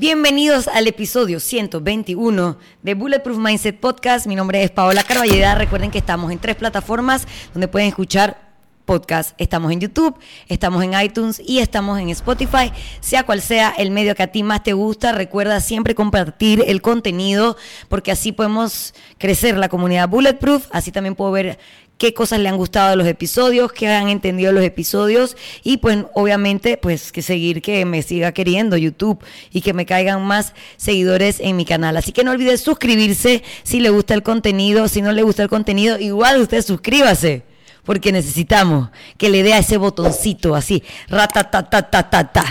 Bienvenidos al episodio 121 de Bulletproof Mindset Podcast. Mi nombre es Paola Carballeda. Recuerden que estamos en tres plataformas donde pueden escuchar podcast. Estamos en YouTube, estamos en iTunes y estamos en Spotify. Sea cual sea el medio que a ti más te gusta, recuerda siempre compartir el contenido porque así podemos crecer la comunidad Bulletproof. Así también puedo ver qué cosas le han gustado de los episodios, qué han entendido los episodios y pues obviamente pues que seguir que me siga queriendo YouTube y que me caigan más seguidores en mi canal. Así que no olvides suscribirse si le gusta el contenido, si no le gusta el contenido, igual usted suscríbase. Porque necesitamos que le dé a ese botoncito así, ratatatatata,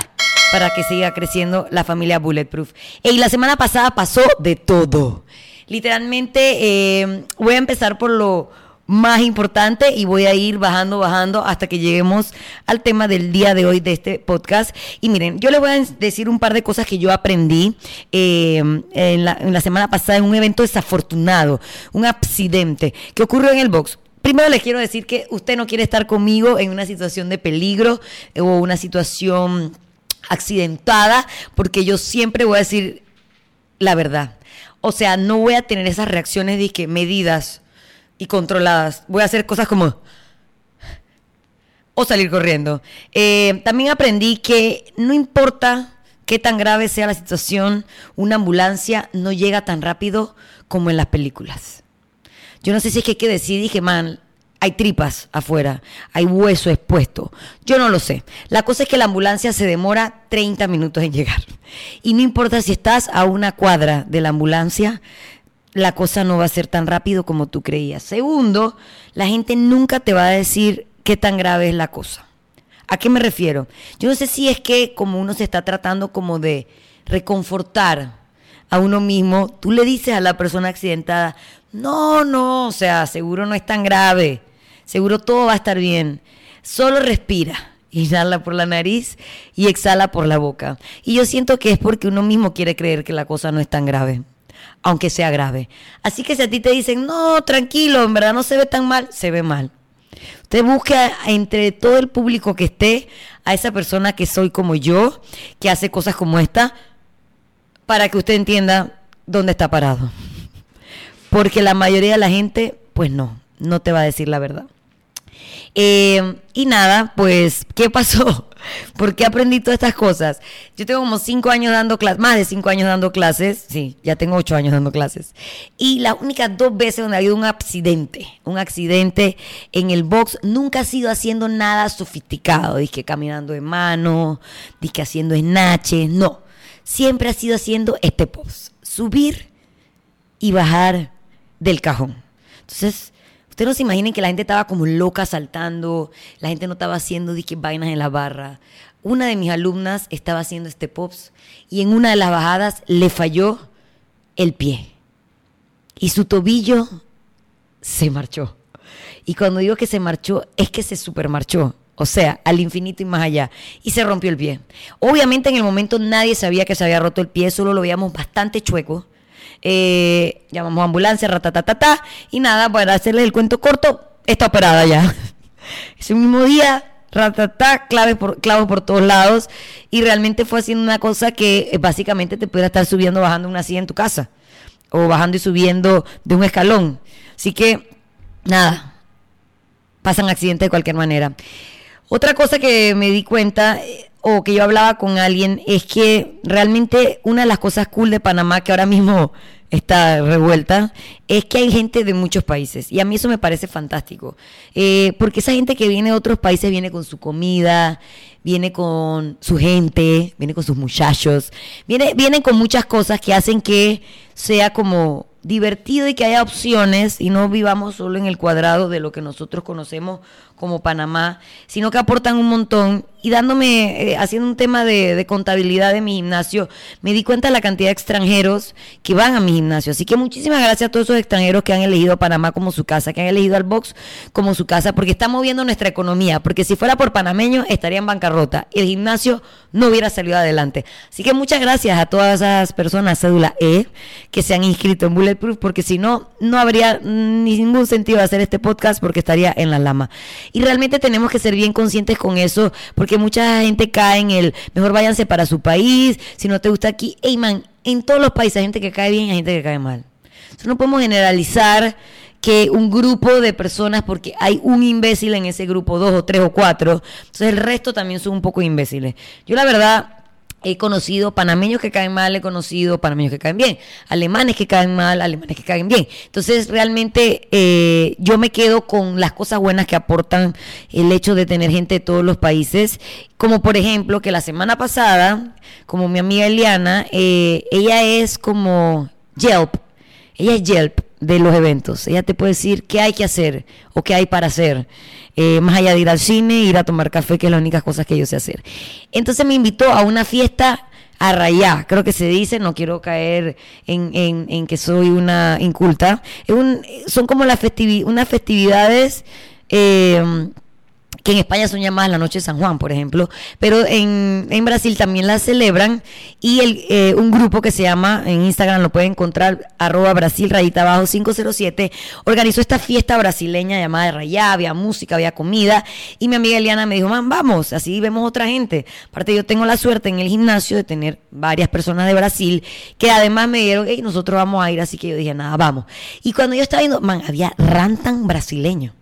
para que siga creciendo la familia Bulletproof. Y la semana pasada pasó de todo. Literalmente, eh, voy a empezar por lo más importante y voy a ir bajando, bajando hasta que lleguemos al tema del día de hoy de este podcast. Y miren, yo les voy a decir un par de cosas que yo aprendí eh, en, la, en la semana pasada en un evento desafortunado, un accidente que ocurrió en el box. Primero les quiero decir que usted no quiere estar conmigo en una situación de peligro o una situación accidentada, porque yo siempre voy a decir la verdad. O sea, no voy a tener esas reacciones de que medidas y controladas. Voy a hacer cosas como... O salir corriendo. Eh, también aprendí que no importa qué tan grave sea la situación, una ambulancia no llega tan rápido como en las películas. Yo no sé si es que que decir, dije, man, hay tripas afuera, hay hueso expuesto. Yo no lo sé. La cosa es que la ambulancia se demora 30 minutos en llegar. Y no importa si estás a una cuadra de la ambulancia, la cosa no va a ser tan rápido como tú creías. Segundo, la gente nunca te va a decir qué tan grave es la cosa. ¿A qué me refiero? Yo no sé si es que como uno se está tratando como de reconfortar a uno mismo, tú le dices a la persona accidentada, no, no, o sea, seguro no es tan grave, seguro todo va a estar bien, solo respira. Inhala por la nariz y exhala por la boca. Y yo siento que es porque uno mismo quiere creer que la cosa no es tan grave aunque sea grave. Así que si a ti te dicen, no, tranquilo, en verdad no se ve tan mal, se ve mal. Usted busca entre todo el público que esté a esa persona que soy como yo, que hace cosas como esta, para que usted entienda dónde está parado. Porque la mayoría de la gente, pues no, no te va a decir la verdad. Eh, y nada, pues, ¿qué pasó? ¿Por qué aprendí todas estas cosas? Yo tengo como cinco años dando clases, más de cinco años dando clases, sí, ya tengo ocho años dando clases. Y las únicas dos veces donde ha habido un accidente, un accidente en el box, nunca ha sido haciendo nada sofisticado, dije caminando de mano, dije haciendo snatches, no. Siempre ha sido haciendo este post, subir y bajar del cajón. Entonces, Ustedes no se imaginen que la gente estaba como loca saltando, la gente no estaba haciendo dije, vainas en la barra. Una de mis alumnas estaba haciendo este pops y en una de las bajadas le falló el pie. Y su tobillo se marchó. Y cuando digo que se marchó, es que se supermarchó. O sea, al infinito y más allá. Y se rompió el pie. Obviamente en el momento nadie sabía que se había roto el pie, solo lo veíamos bastante chueco eh, llamamos ambulancia, ratatatata, y nada, para hacerles el cuento corto, está operada ya. Ese mismo día, ratatá, clave por, clavos por todos lados, y realmente fue haciendo una cosa que eh, básicamente te pudiera estar subiendo, bajando una silla en tu casa, o bajando y subiendo de un escalón. Así que, nada, pasan accidentes de cualquier manera. Otra cosa que me di cuenta eh, o que yo hablaba con alguien es que realmente una de las cosas cool de Panamá que ahora mismo está revuelta es que hay gente de muchos países y a mí eso me parece fantástico eh, porque esa gente que viene de otros países viene con su comida viene con su gente viene con sus muchachos viene vienen con muchas cosas que hacen que sea como divertido y que haya opciones y no vivamos solo en el cuadrado de lo que nosotros conocemos como Panamá, sino que aportan un montón. Y dándome, eh, haciendo un tema de, contabilidad de mi gimnasio, me di cuenta de la cantidad de extranjeros que van a mi gimnasio. Así que muchísimas gracias a todos esos extranjeros que han elegido a Panamá como su casa, que han elegido al box como su casa, porque está moviendo nuestra economía. Porque si fuera por panameños, estaría en bancarrota y el gimnasio no hubiera salido adelante. Así que muchas gracias a todas esas personas, cédula E, que se han inscrito en Bulletproof, porque si no, no habría ningún sentido hacer este podcast porque estaría en la lama. Y realmente tenemos que ser bien conscientes con eso, porque mucha gente cae en el mejor váyanse para su país, si no te gusta aquí. Ey, man, en todos los países hay gente que cae bien y hay gente que cae mal. Entonces no podemos generalizar que un grupo de personas, porque hay un imbécil en ese grupo, dos o tres o cuatro, entonces el resto también son un poco imbéciles. Yo la verdad he conocido panameños que caen mal, he conocido panameños que caen bien, alemanes que caen mal, alemanes que caen bien. Entonces realmente eh, yo me quedo con las cosas buenas que aportan el hecho de tener gente de todos los países, como por ejemplo que la semana pasada, como mi amiga Eliana, eh, ella es como Yelp, ella es Yelp de los eventos. Ella te puede decir qué hay que hacer o qué hay para hacer. Eh, más allá de ir al cine, ir a tomar café, que es la única cosa que yo sé hacer. Entonces me invitó a una fiesta a rayá, creo que se dice, no quiero caer en, en, que soy una inculta. son como las unas festividades... Eh, que en España son llamadas la noche de San Juan, por ejemplo, pero en, Brasil también la celebran y el, eh, un grupo que se llama, en Instagram lo pueden encontrar, arroba Brasil rayita abajo 507, organizó esta fiesta brasileña llamada de Rayá, había música, había comida y mi amiga Eliana me dijo, man, vamos, así vemos otra gente. Aparte yo tengo la suerte en el gimnasio de tener varias personas de Brasil que además me dijeron, hey, nosotros vamos a ir, así que yo dije, nada, vamos. Y cuando yo estaba viendo, man, había rantan brasileño.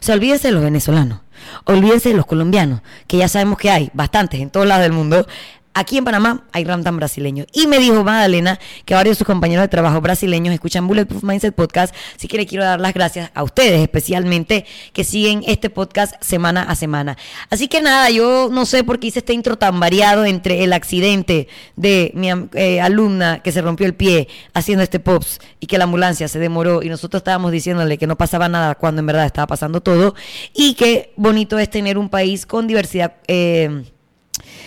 O sea, olvídense de los venezolanos, olvídense de los colombianos, que ya sabemos que hay bastantes en todos lados del mundo. Aquí en Panamá hay rantan brasileños. Y me dijo Magdalena que varios de sus compañeros de trabajo brasileños escuchan Bulletproof Mindset Podcast. Así que le quiero dar las gracias a ustedes, especialmente que siguen este podcast semana a semana. Así que nada, yo no sé por qué hice este intro tan variado entre el accidente de mi eh, alumna que se rompió el pie haciendo este pops y que la ambulancia se demoró y nosotros estábamos diciéndole que no pasaba nada cuando en verdad estaba pasando todo. Y qué bonito es tener un país con diversidad. Eh,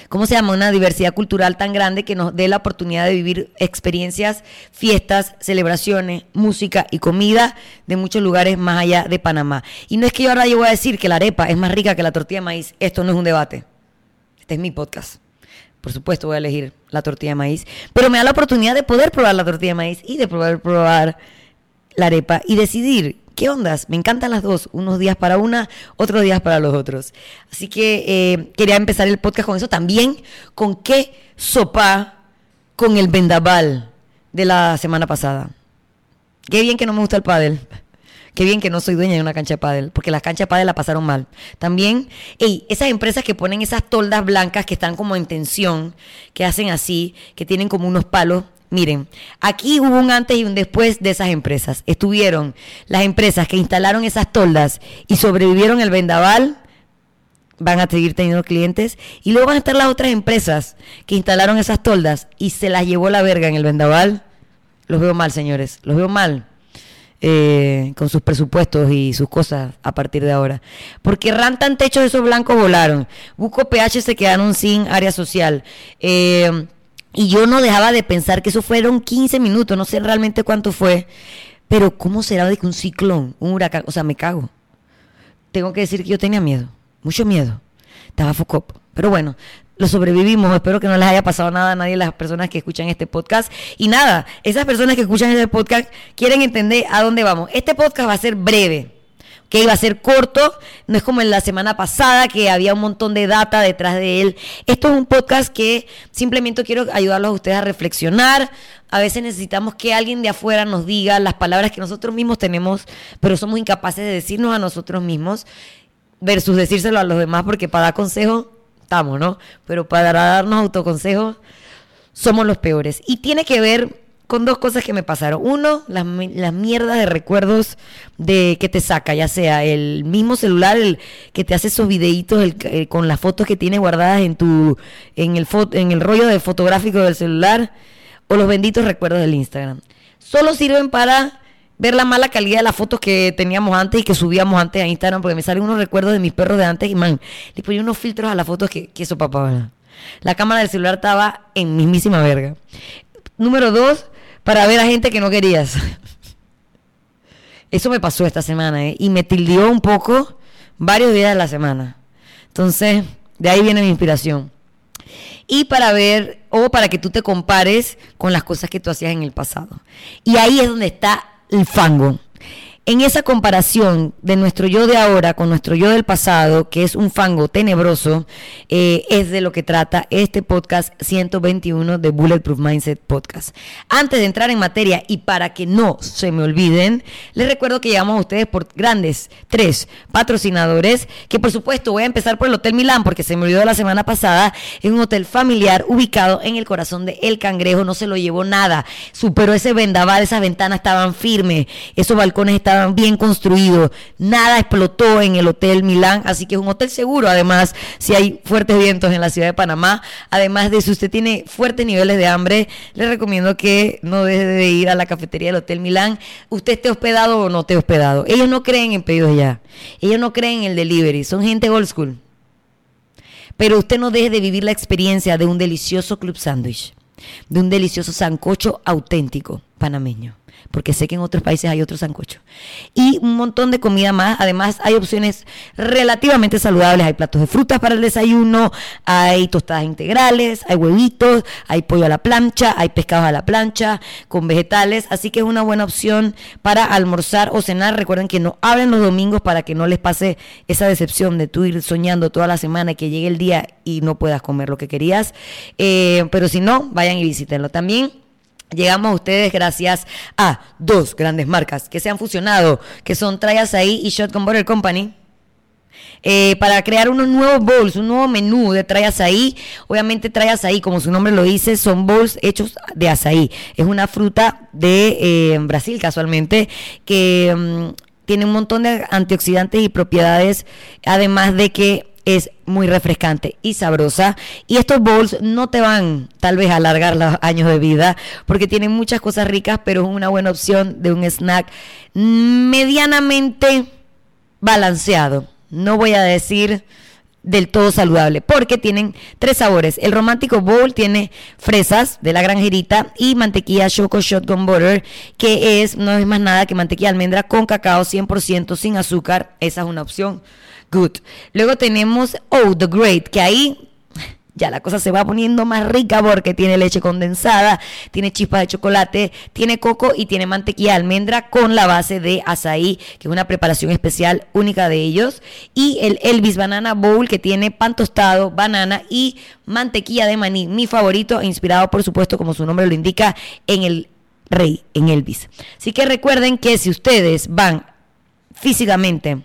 ¿cómo se llama? Una diversidad cultural tan grande que nos dé la oportunidad de vivir experiencias, fiestas, celebraciones, música y comida de muchos lugares más allá de Panamá. Y no es que yo ahora yo voy a decir que la arepa es más rica que la tortilla de maíz. Esto no es un debate. Este es mi podcast. Por supuesto voy a elegir la tortilla de maíz, pero me da la oportunidad de poder probar la tortilla de maíz y de poder probar la arepa y decidir ¿Qué ondas? Me encantan las dos, unos días para una, otros días para los otros. Así que eh, quería empezar el podcast con eso también, con qué sopa con el vendaval de la semana pasada. Qué bien que no me gusta el pádel. Qué bien que no soy dueña de una cancha de pádel, porque las canchas de pádel la pasaron mal. También, ey, esas empresas que ponen esas toldas blancas que están como en tensión, que hacen así, que tienen como unos palos, Miren, aquí hubo un antes y un después de esas empresas. Estuvieron las empresas que instalaron esas toldas y sobrevivieron el vendaval, van a seguir teniendo clientes. Y luego van a estar las otras empresas que instalaron esas toldas y se las llevó la verga en el vendaval. Los veo mal, señores, los veo mal. Eh, con sus presupuestos y sus cosas a partir de ahora. Porque rantan techos esos blancos volaron. Buco PH se quedaron sin área social. Eh, y yo no dejaba de pensar que eso fueron 15 minutos, no sé realmente cuánto fue, pero ¿cómo será de que un ciclón, un huracán, o sea, me cago? Tengo que decir que yo tenía miedo, mucho miedo. Estaba focop. Pero bueno, lo sobrevivimos. Espero que no les haya pasado nada a nadie de las personas que escuchan este podcast. Y nada, esas personas que escuchan este podcast quieren entender a dónde vamos. Este podcast va a ser breve que iba a ser corto, no es como en la semana pasada que había un montón de data detrás de él. Esto es un podcast que simplemente quiero ayudarlos a ustedes a reflexionar. A veces necesitamos que alguien de afuera nos diga las palabras que nosotros mismos tenemos, pero somos incapaces de decirnos a nosotros mismos versus decírselo a los demás, porque para dar consejo estamos, ¿no? Pero para darnos autoconsejos somos los peores. Y tiene que ver con dos cosas que me pasaron. Uno, las, las mierdas de recuerdos de que te saca, ya sea el mismo celular, el que te hace esos videitos eh, con las fotos que tiene guardadas en tu en el en el rollo de fotográfico del celular o los benditos recuerdos del Instagram. Solo sirven para ver la mala calidad de las fotos que teníamos antes y que subíamos antes a Instagram porque me salen unos recuerdos de mis perros de antes y man, le ponía unos filtros a las fotos que, que eso papá, La cámara del celular estaba en mismísima verga. Número dos, para ver a gente que no querías. Eso me pasó esta semana ¿eh? y me tildió un poco varios días de la semana. Entonces, de ahí viene mi inspiración. Y para ver, o para que tú te compares con las cosas que tú hacías en el pasado. Y ahí es donde está el fango. En esa comparación de nuestro yo de ahora con nuestro yo del pasado, que es un fango tenebroso, eh, es de lo que trata este podcast 121 de Bulletproof Mindset Podcast. Antes de entrar en materia y para que no se me olviden, les recuerdo que llegamos a ustedes por grandes tres patrocinadores, que por supuesto voy a empezar por el Hotel Milán, porque se me olvidó la semana pasada, es un hotel familiar ubicado en el corazón de El Cangrejo, no se lo llevó nada, superó ese vendaval, esas ventanas estaban firmes, esos balcones estaban bien construidos, nada explotó en el Hotel Milán, así que es un hotel seguro, además, si hay fuertes vientos en la ciudad de Panamá, además de si usted tiene fuertes niveles de hambre, le recomiendo que no deje de ir a la cafetería del Hotel Milán, usted esté hospedado o no esté hospedado. Ellos no creen en pedidos ya, ellos no creen en el delivery, son gente old school. Pero usted no deje de vivir la experiencia de un delicioso club sándwich, de un delicioso sancocho auténtico panameño porque sé que en otros países hay otro sancocho. Y un montón de comida más. Además, hay opciones relativamente saludables. Hay platos de frutas para el desayuno, hay tostadas integrales, hay huevitos, hay pollo a la plancha, hay pescados a la plancha con vegetales. Así que es una buena opción para almorzar o cenar. Recuerden que no abren los domingos para que no les pase esa decepción de tú ir soñando toda la semana y que llegue el día y no puedas comer lo que querías. Eh, pero si no, vayan y visítenlo. También Llegamos a ustedes gracias a dos grandes marcas que se han fusionado, que son Try Azaí y Shotgun Butter Company. Eh, para crear unos nuevos bowls, un nuevo menú de Try Azaí. Obviamente Try Azaí, como su nombre lo dice, son bowls hechos de azaí. Es una fruta de eh, Brasil casualmente que mm, tiene un montón de antioxidantes y propiedades, además de que es muy refrescante y sabrosa. Y estos bowls no te van tal vez a alargar los años de vida porque tienen muchas cosas ricas, pero es una buena opción de un snack medianamente balanceado. No voy a decir del todo saludable, porque tienen tres sabores. El romántico bowl tiene fresas de la granjerita y mantequilla Choco Shotgun Butter, que es no es más nada que mantequilla almendra con cacao 100% sin azúcar. Esa es una opción Good. Luego tenemos Oh, The Great, que ahí ya la cosa se va poniendo más rica porque tiene leche condensada, tiene chispas de chocolate, tiene coco y tiene mantequilla de almendra con la base de azaí, que es una preparación especial única de ellos. Y el Elvis Banana Bowl, que tiene pan tostado, banana y mantequilla de maní, mi favorito, inspirado por supuesto, como su nombre lo indica, en el rey, en Elvis. Así que recuerden que si ustedes van físicamente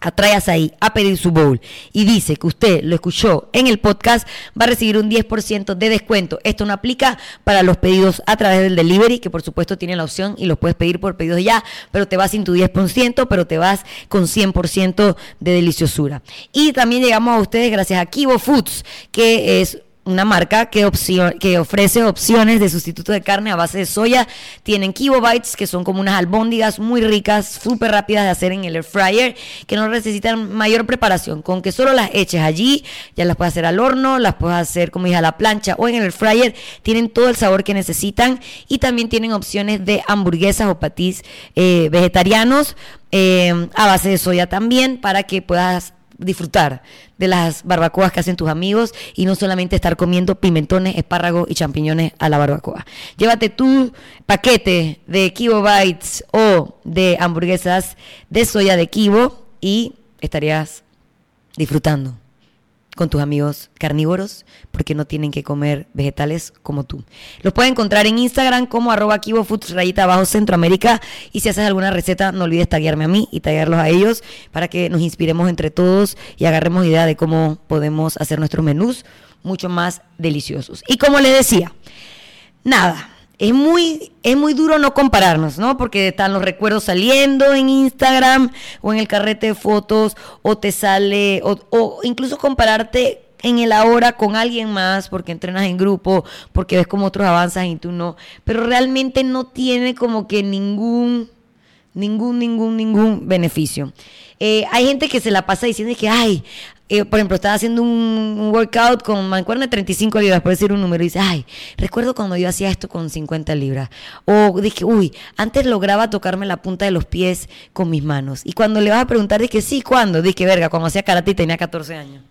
atrayas ahí a pedir su bowl y dice que usted lo escuchó en el podcast, va a recibir un 10% de descuento. Esto no aplica para los pedidos a través del delivery, que por supuesto tiene la opción y los puedes pedir por pedidos ya, pero te vas sin tu 10%, pero te vas con 100% de deliciosura. Y también llegamos a ustedes gracias a Kibo Foods, que es una marca que, ofrece opciones de sustituto de carne a base de soya. Tienen Kibo Bites, que son como unas albóndigas muy ricas, súper rápidas de hacer en el air fryer, que no necesitan mayor preparación. Con que solo las eches allí, ya las puedes hacer al horno, las puedes hacer, como dije, a la plancha o en el air fryer. Tienen todo el sabor que necesitan y también tienen opciones de hamburguesas o patís eh, vegetarianos eh, a base de soya también para que puedas disfrutar de las barbacoas que hacen tus amigos y no solamente estar comiendo pimentones, espárragos y champiñones a la barbacoa. Llévate tu paquete de Kibo Bites o de hamburguesas de soya de Kibo y estarías disfrutando con tus amigos carnívoros porque no tienen que comer vegetales como tú. Los puedes encontrar en Instagram como arroba Foods rayita abajo Centroamérica y si haces alguna receta no olvides taguearme a mí y taguearlos a ellos para que nos inspiremos entre todos y agarremos idea de cómo podemos hacer nuestros menús mucho más deliciosos. Y como les decía, nada, es muy, es muy duro no compararnos, ¿no? Porque están los recuerdos saliendo en Instagram o en el carrete de fotos, o te sale, o, incluso compararte en el ahora con alguien más, porque entrenas en grupo, porque ves cómo otros avanzan y tú no. Pero realmente no tiene como que ningún, ningún, ningún, ningún beneficio. Eh, hay gente que se la pasa diciendo que, ay, eh, por ejemplo, estaba haciendo un, workout con mancuerna de 35 libras, por decir un número, y dice, ay, recuerdo cuando yo hacía esto con 50 libras. O dije, uy, antes lograba tocarme la punta de los pies con mis manos. Y cuando le vas a preguntar, dije, sí, ¿cuándo? Dije, verga, cuando hacía karate tenía 14 años.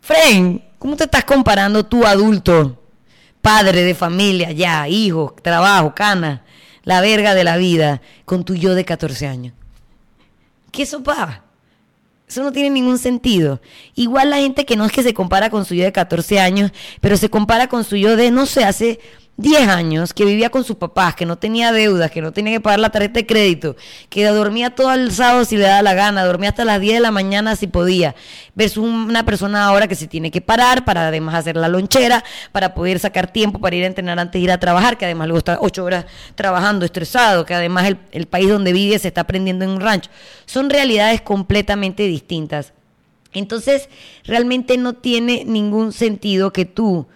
Fren, ¿cómo te estás comparando tú, adulto, padre de familia, ya, hijo, trabajo, cana, la verga de la vida, con tu yo de 14 años? ¿Qué sopa? Eso no tiene ningún sentido. Igual la gente que no es que se compara con su yo de 14 años, pero se compara con su yo de, no sé, hace 10 años, que vivía con sus papás, que no tenía deudas, que no tenía que pagar la tarjeta de crédito, que dormía todo el sábado si le daba la gana, dormía hasta las 10 de la mañana si podía, versus una persona ahora que se tiene que parar para además hacer la lonchera, para poder sacar tiempo para ir a entrenar antes de ir a trabajar, que además luego está 8 horas trabajando estresado, que además el, el país donde vive se está aprendiendo en un rancho. Son realidades completamente distintas. Entonces, realmente no tiene ningún sentido que tú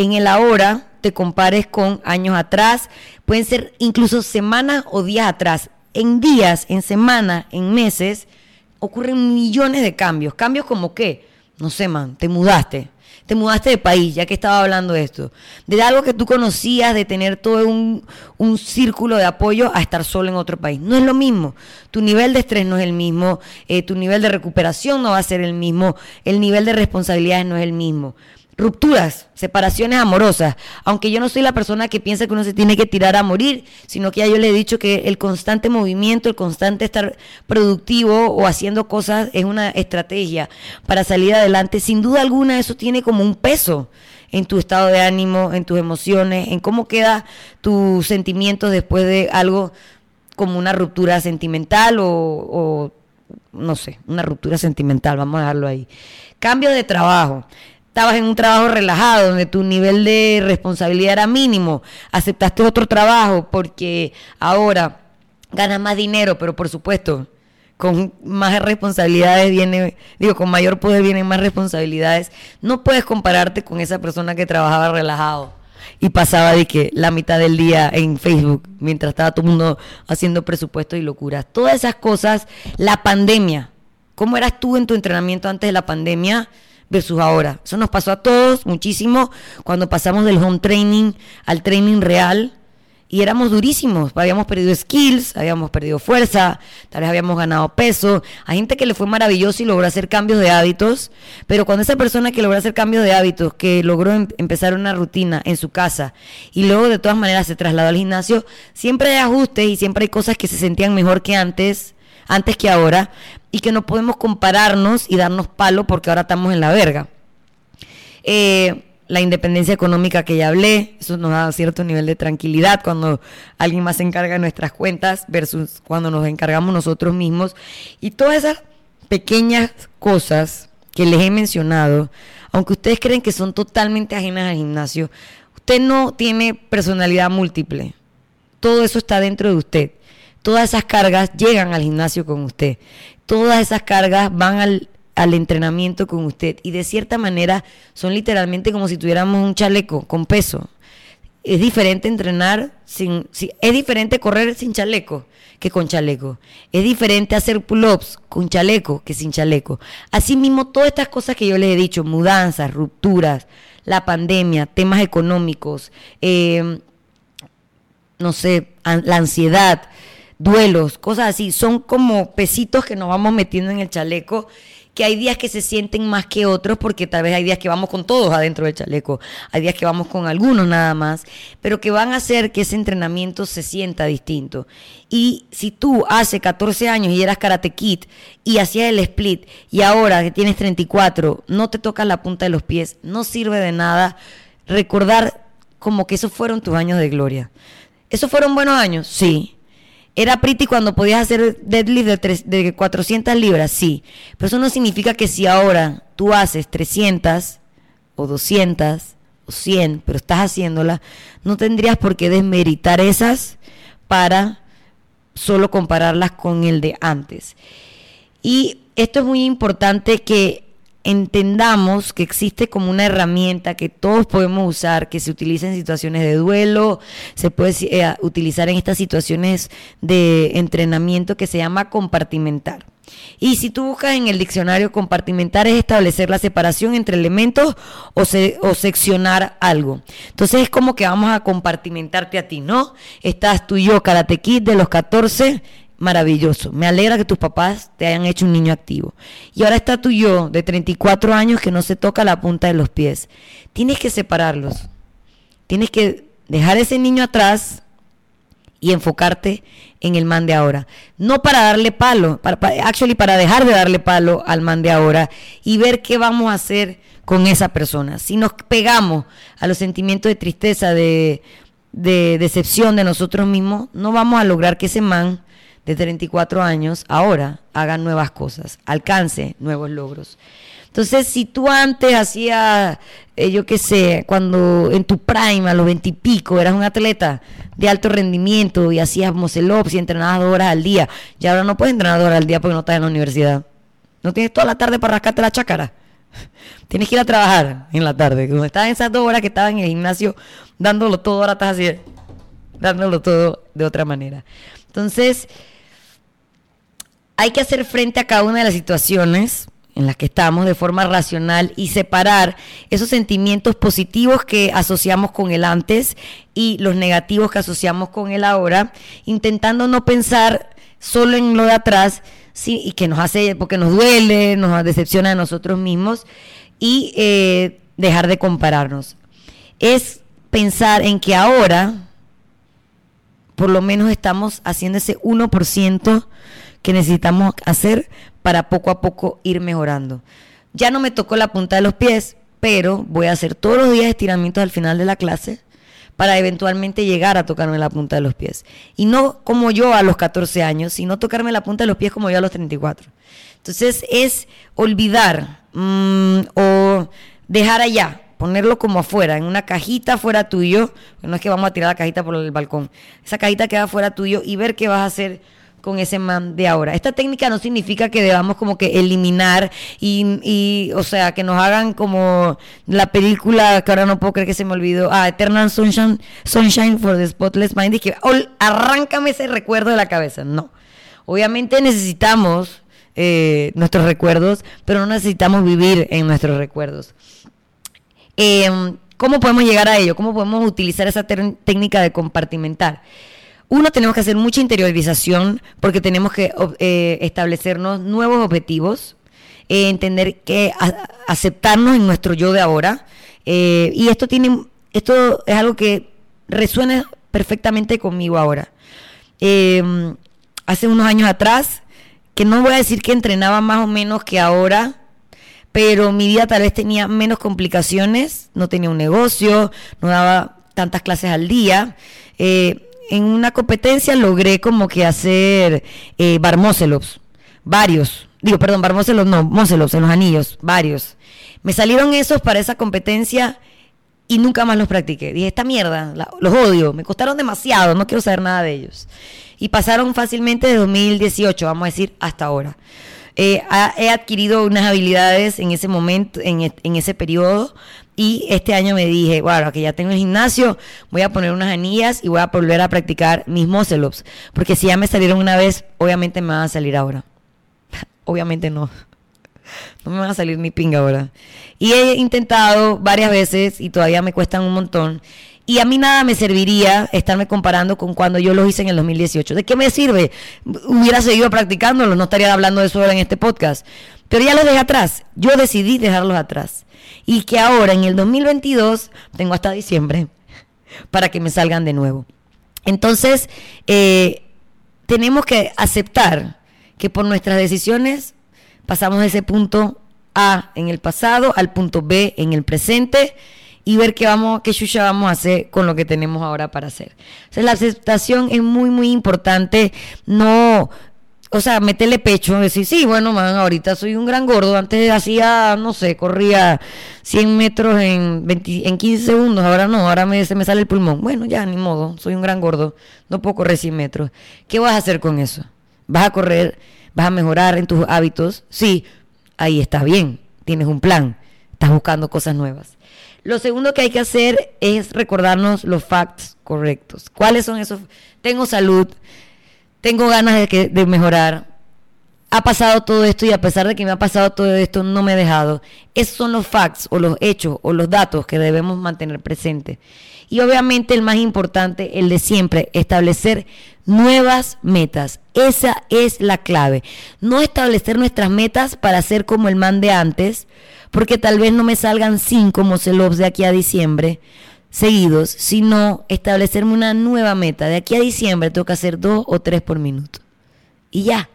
en el ahora te compares con años atrás, pueden ser incluso semanas o días atrás. En días, en semanas, en meses, ocurren millones de cambios. Cambios como qué? No sé, man, te mudaste. Te mudaste de país, ya que estaba hablando de esto. De algo que tú conocías, de tener todo un, un círculo de apoyo a estar solo en otro país. No es lo mismo. Tu nivel de estrés no es el mismo, eh, tu nivel de recuperación no va a ser el mismo, el nivel de responsabilidades no es el mismo rupturas, separaciones amorosas. Aunque yo no soy la persona que piensa que uno se tiene que tirar a morir, sino que ya yo le he dicho que el constante movimiento, el constante estar productivo o haciendo cosas es una estrategia para salir adelante. Sin duda alguna eso tiene como un peso en tu estado de ánimo, en tus emociones, en cómo queda tus sentimientos después de algo como una ruptura sentimental o, o no sé, una ruptura sentimental, vamos a dejarlo ahí. Cambio de trabajo estabas en un trabajo relajado, donde tu nivel de responsabilidad era mínimo, aceptaste otro trabajo porque ahora ganas más dinero, pero por supuesto, con más responsabilidades viene, digo, con mayor poder vienen más responsabilidades. No puedes compararte con esa persona que trabajaba relajado y pasaba de que la mitad del día en Facebook, mientras estaba todo el mundo haciendo presupuestos y locuras. Todas esas cosas, la pandemia. ¿Cómo eras tú en tu entrenamiento antes de la pandemia? Versus ahora. Eso nos pasó a todos muchísimo cuando pasamos del home training al training real y éramos durísimos. Habíamos perdido skills, habíamos perdido fuerza, tal vez habíamos ganado peso. Hay gente que le fue maravilloso y logró hacer cambios de hábitos, pero cuando esa persona que logró hacer cambios de hábitos, que logró em- empezar una rutina en su casa y luego de todas maneras se trasladó al gimnasio, siempre hay ajustes y siempre hay cosas que se sentían mejor que antes antes que ahora y que no podemos compararnos y darnos palo porque ahora estamos en la verga. Eh, la independencia económica que ya hablé, eso nos da cierto nivel de tranquilidad cuando alguien más se encarga de nuestras cuentas versus cuando nos encargamos nosotros mismos. Y todas esas pequeñas cosas que les he mencionado, aunque ustedes creen que son totalmente ajenas al gimnasio, usted no tiene personalidad múltiple. Todo eso está dentro de usted todas esas cargas llegan al gimnasio con usted. Todas esas cargas van al, entrenamiento con usted. Y de cierta manera son literalmente como si tuviéramos un chaleco con peso. Es diferente entrenar sin, es diferente correr sin chaleco que con chaleco. Es diferente hacer pull-ups con chaleco que sin chaleco. Asimismo, todas estas cosas que yo les he dicho, mudanzas, rupturas, la pandemia, temas económicos, eh, no sé, la ansiedad, duelos, cosas así. Son como pesitos que nos vamos metiendo en el chaleco, que hay días que se sienten más que otros, porque tal vez hay días que vamos con todos adentro del chaleco, hay días que vamos con algunos nada más, pero que van a hacer que ese entrenamiento se sienta distinto. Y si tú hace 14 años y eras karate kid y hacías el split y ahora que tienes 34 no te tocas la punta de los pies, no sirve de nada recordar como que esos fueron tus años de gloria. ¿Esos fueron buenos años? Sí. ¿Era pretty cuando podías hacer deadlift de, de 400 libras? Sí. Pero eso no significa que si ahora tú haces 300 o 200 o 100, pero estás haciéndola, no tendrías por qué desmeritar esas para solo compararlas con el de antes. Y esto es muy importante que entendamos que existe como una herramienta que todos podemos usar, que se utiliza en situaciones de duelo, se puede eh, utilizar en estas situaciones de entrenamiento que se llama compartimentar. Y si tú buscas en el diccionario compartimentar es establecer la separación entre elementos o, o, seccionar algo. Entonces es como que vamos a compartimentarte a ti, ¿no? Estás tú y yo, Karate de los 14 maravilloso. Me alegra que tus papás te hayan hecho un niño activo. Y ahora está tu yo de 34 años que no se toca la punta de los pies. Tienes que separarlos. Tienes que dejar ese niño atrás y enfocarte en el man de ahora. No para darle palo, para, actually para dejar de darle palo al man de ahora y ver qué vamos a hacer con esa persona. Si nos pegamos a los sentimientos de tristeza, de, de decepción de nosotros mismos, no vamos a lograr que ese man de 34 años ahora haga nuevas cosas, alcance nuevos logros. Entonces, si tú antes hacías, eh, yo qué sé, cuando en tu prime, a los veintipico, eras un atleta de alto rendimiento y hacías muscle y entrenabas dos horas al día, y ahora no puedes entrenar dos horas al día porque no estás en la universidad. No tienes toda la tarde para rascarte la chácara. Tienes que ir a trabajar en la tarde. Cuando estás en esas dos horas que estabas en el gimnasio dándolo todo, ahora estás así, dándolo todo de otra manera. Entonces, hay que hacer frente a cada una de las situaciones en las que estamos de forma racional y separar esos sentimientos positivos que asociamos con el antes y los negativos que asociamos con el ahora, intentando no pensar solo en lo de atrás y que nos hace, porque nos duele, nos decepciona a nosotros mismos y eh, dejar de compararnos. Es pensar en que ahora por lo menos estamos haciendo ese 1% que necesitamos hacer para poco a poco ir mejorando. Ya no me tocó la punta de los pies, pero voy a hacer todos los días estiramientos al final de la clase para eventualmente llegar a tocarme la punta de los pies. Y no como yo a los 14 años, sino tocarme la punta de los pies como yo a los 34. Entonces es olvidar mm, o dejar allá, ponerlo como afuera, en una cajita fuera tuyo, no es que vamos a tirar la cajita por el balcón, esa cajita queda fuera tuyo y ver qué vas a hacer con ese man de ahora. Esta técnica no significa que debamos como que eliminar y, o sea, que nos hagan como la película que ahora no puedo creer que se me olvidó, ah, Eternal Sunshine, Sunshine for the Spotless Mind, y que arráncame ese recuerdo de la cabeza. No. Obviamente necesitamos eh, nuestros recuerdos, pero no necesitamos vivir en nuestros recuerdos. Em, ¿Cómo podemos llegar a ello? ¿Cómo podemos utilizar esa técnica de compartimentar? Uno, tenemos que hacer mucha interiorización porque tenemos que eh, establecernos nuevos objetivos, eh, entender que aceptarnos en nuestro yo de ahora. Eh, y esto tiene, esto es algo que resuena perfectamente conmigo ahora. hace unos años atrás, que no voy a decir que entrenaba más o menos que ahora, pero mi vida tal vez tenía menos complicaciones, no tenía un negocio, no daba tantas clases al día en una competencia logré como que hacer eh, varios. Digo, perdón, barmócelos no, mócelos en los anillos, varios. Me salieron esos para esa competencia y nunca más los practiqué. Dije, esta mierda, los odio, me costaron demasiado, no quiero saber nada de ellos. Y pasaron fácilmente de 2018, vamos a decir, hasta ahora. Eh, he adquirido unas habilidades en ese momento, en, en ese periodo, y este año me dije, bueno, que ya tengo el gimnasio, voy a poner unas anillas y voy a volver a practicar mis muscle ups. Porque si ya me salieron una vez, obviamente me van a salir ahora. obviamente no. No me van a salir ni pinga ahora. Y he intentado varias veces y todavía me cuestan un montón. Y a mí nada me serviría estarme comparando con cuando yo los hice en el 2018. ¿De qué me sirve? Hubiera seguido practicándolo, no estaría hablando de eso ahora en este podcast. Pero ya los dejé atrás. Yo decidí dejarlos atrás y que ahora en el 2022 tengo hasta diciembre para que me salgan de nuevo. Entonces, eh, tenemos que aceptar que por nuestras decisiones pasamos de ese punto A en el pasado al punto B en el presente y ver qué vamos, qué chucha vamos a hacer con lo que tenemos ahora para hacer. Entonces, la aceptación es muy, muy importante. No, o sea, meterle pecho, decir, sí, bueno, man, ahorita soy un gran gordo, antes hacía, no sé, corría 100 metros en, en 15 segundos, ahora no, ahora se me sale el pulmón. Bueno, ya, ni modo, soy un gran gordo, no puedo correr 100 metros. ¿Qué vas a hacer con eso? ¿Vas a correr? ¿Vas a mejorar en tus hábitos? Sí, ahí estás bien, tienes un plan, estás buscando cosas nuevas. Lo segundo que hay que hacer es recordarnos los facts correctos. ¿Cuáles son esos? Tengo salud, tengo ganas de, mejorar. Ha pasado todo esto y a pesar de que me ha pasado todo esto, no me he dejado. Esos son los facts o los hechos o los datos que debemos mantener presentes. Y obviamente el más importante, el de siempre, establecer nuevas metas. Esa es la clave. No establecer nuestras metas para ser como el man de antes, porque tal vez no me salgan cinco Mocelops de aquí a diciembre, seguidos, sino establecerme una nueva meta. De aquí a diciembre tengo que hacer dos o tres por minuto. Y ya,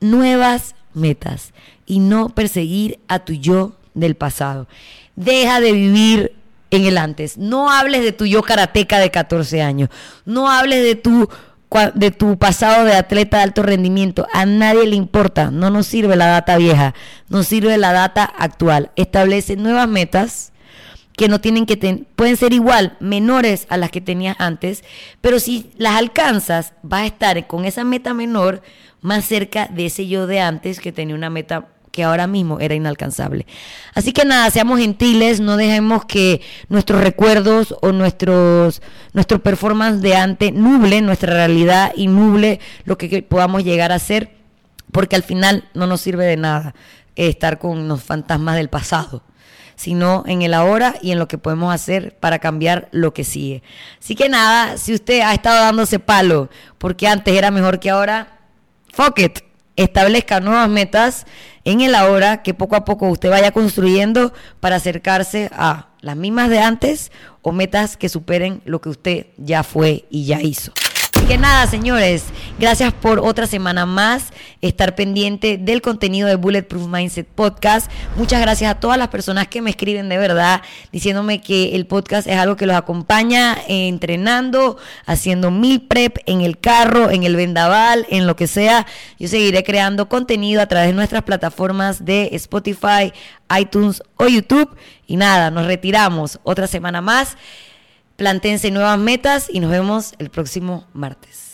nuevas metas y no perseguir a tu yo del pasado. Deja de vivir en el antes. No hables de tu yo karateca de 14 años. No hables de tu de tu pasado de atleta de alto rendimiento. A nadie le importa. No nos sirve la data vieja. Nos sirve la data actual. Establece nuevas metas que no tienen que pueden ser igual, menores a las que tenías antes, pero si las alcanzas, vas a estar con esa meta menor más cerca de ese yo de antes que tenía una meta que ahora mismo era inalcanzable. Así que nada, seamos gentiles, no dejemos que nuestros recuerdos o nuestros nuestro performance de antes nuble nuestra realidad y nuble lo que podamos llegar a ser, porque al final no nos sirve de nada estar con los fantasmas del pasado sino en el ahora y en lo que podemos hacer para cambiar lo que sigue. Así que nada, si usted ha estado dándose palo porque antes era mejor que ahora, fuck establezca nuevas metas en el ahora que poco a poco usted vaya construyendo para acercarse a las mismas de antes o metas que superen lo que usted ya fue y ya hizo que nada, señores, gracias por otra semana más estar pendiente del contenido de Bulletproof Mindset Podcast. Muchas gracias a todas las personas que me escriben de verdad diciéndome que el podcast es algo que los acompaña entrenando, haciendo mil prep en el carro, en el vendaval, en lo que sea. Yo seguiré creando contenido a través de nuestras plataformas de Spotify, iTunes o YouTube. Y nada, nos retiramos otra semana más. Plantense nuevas metas y nos vemos el próximo martes.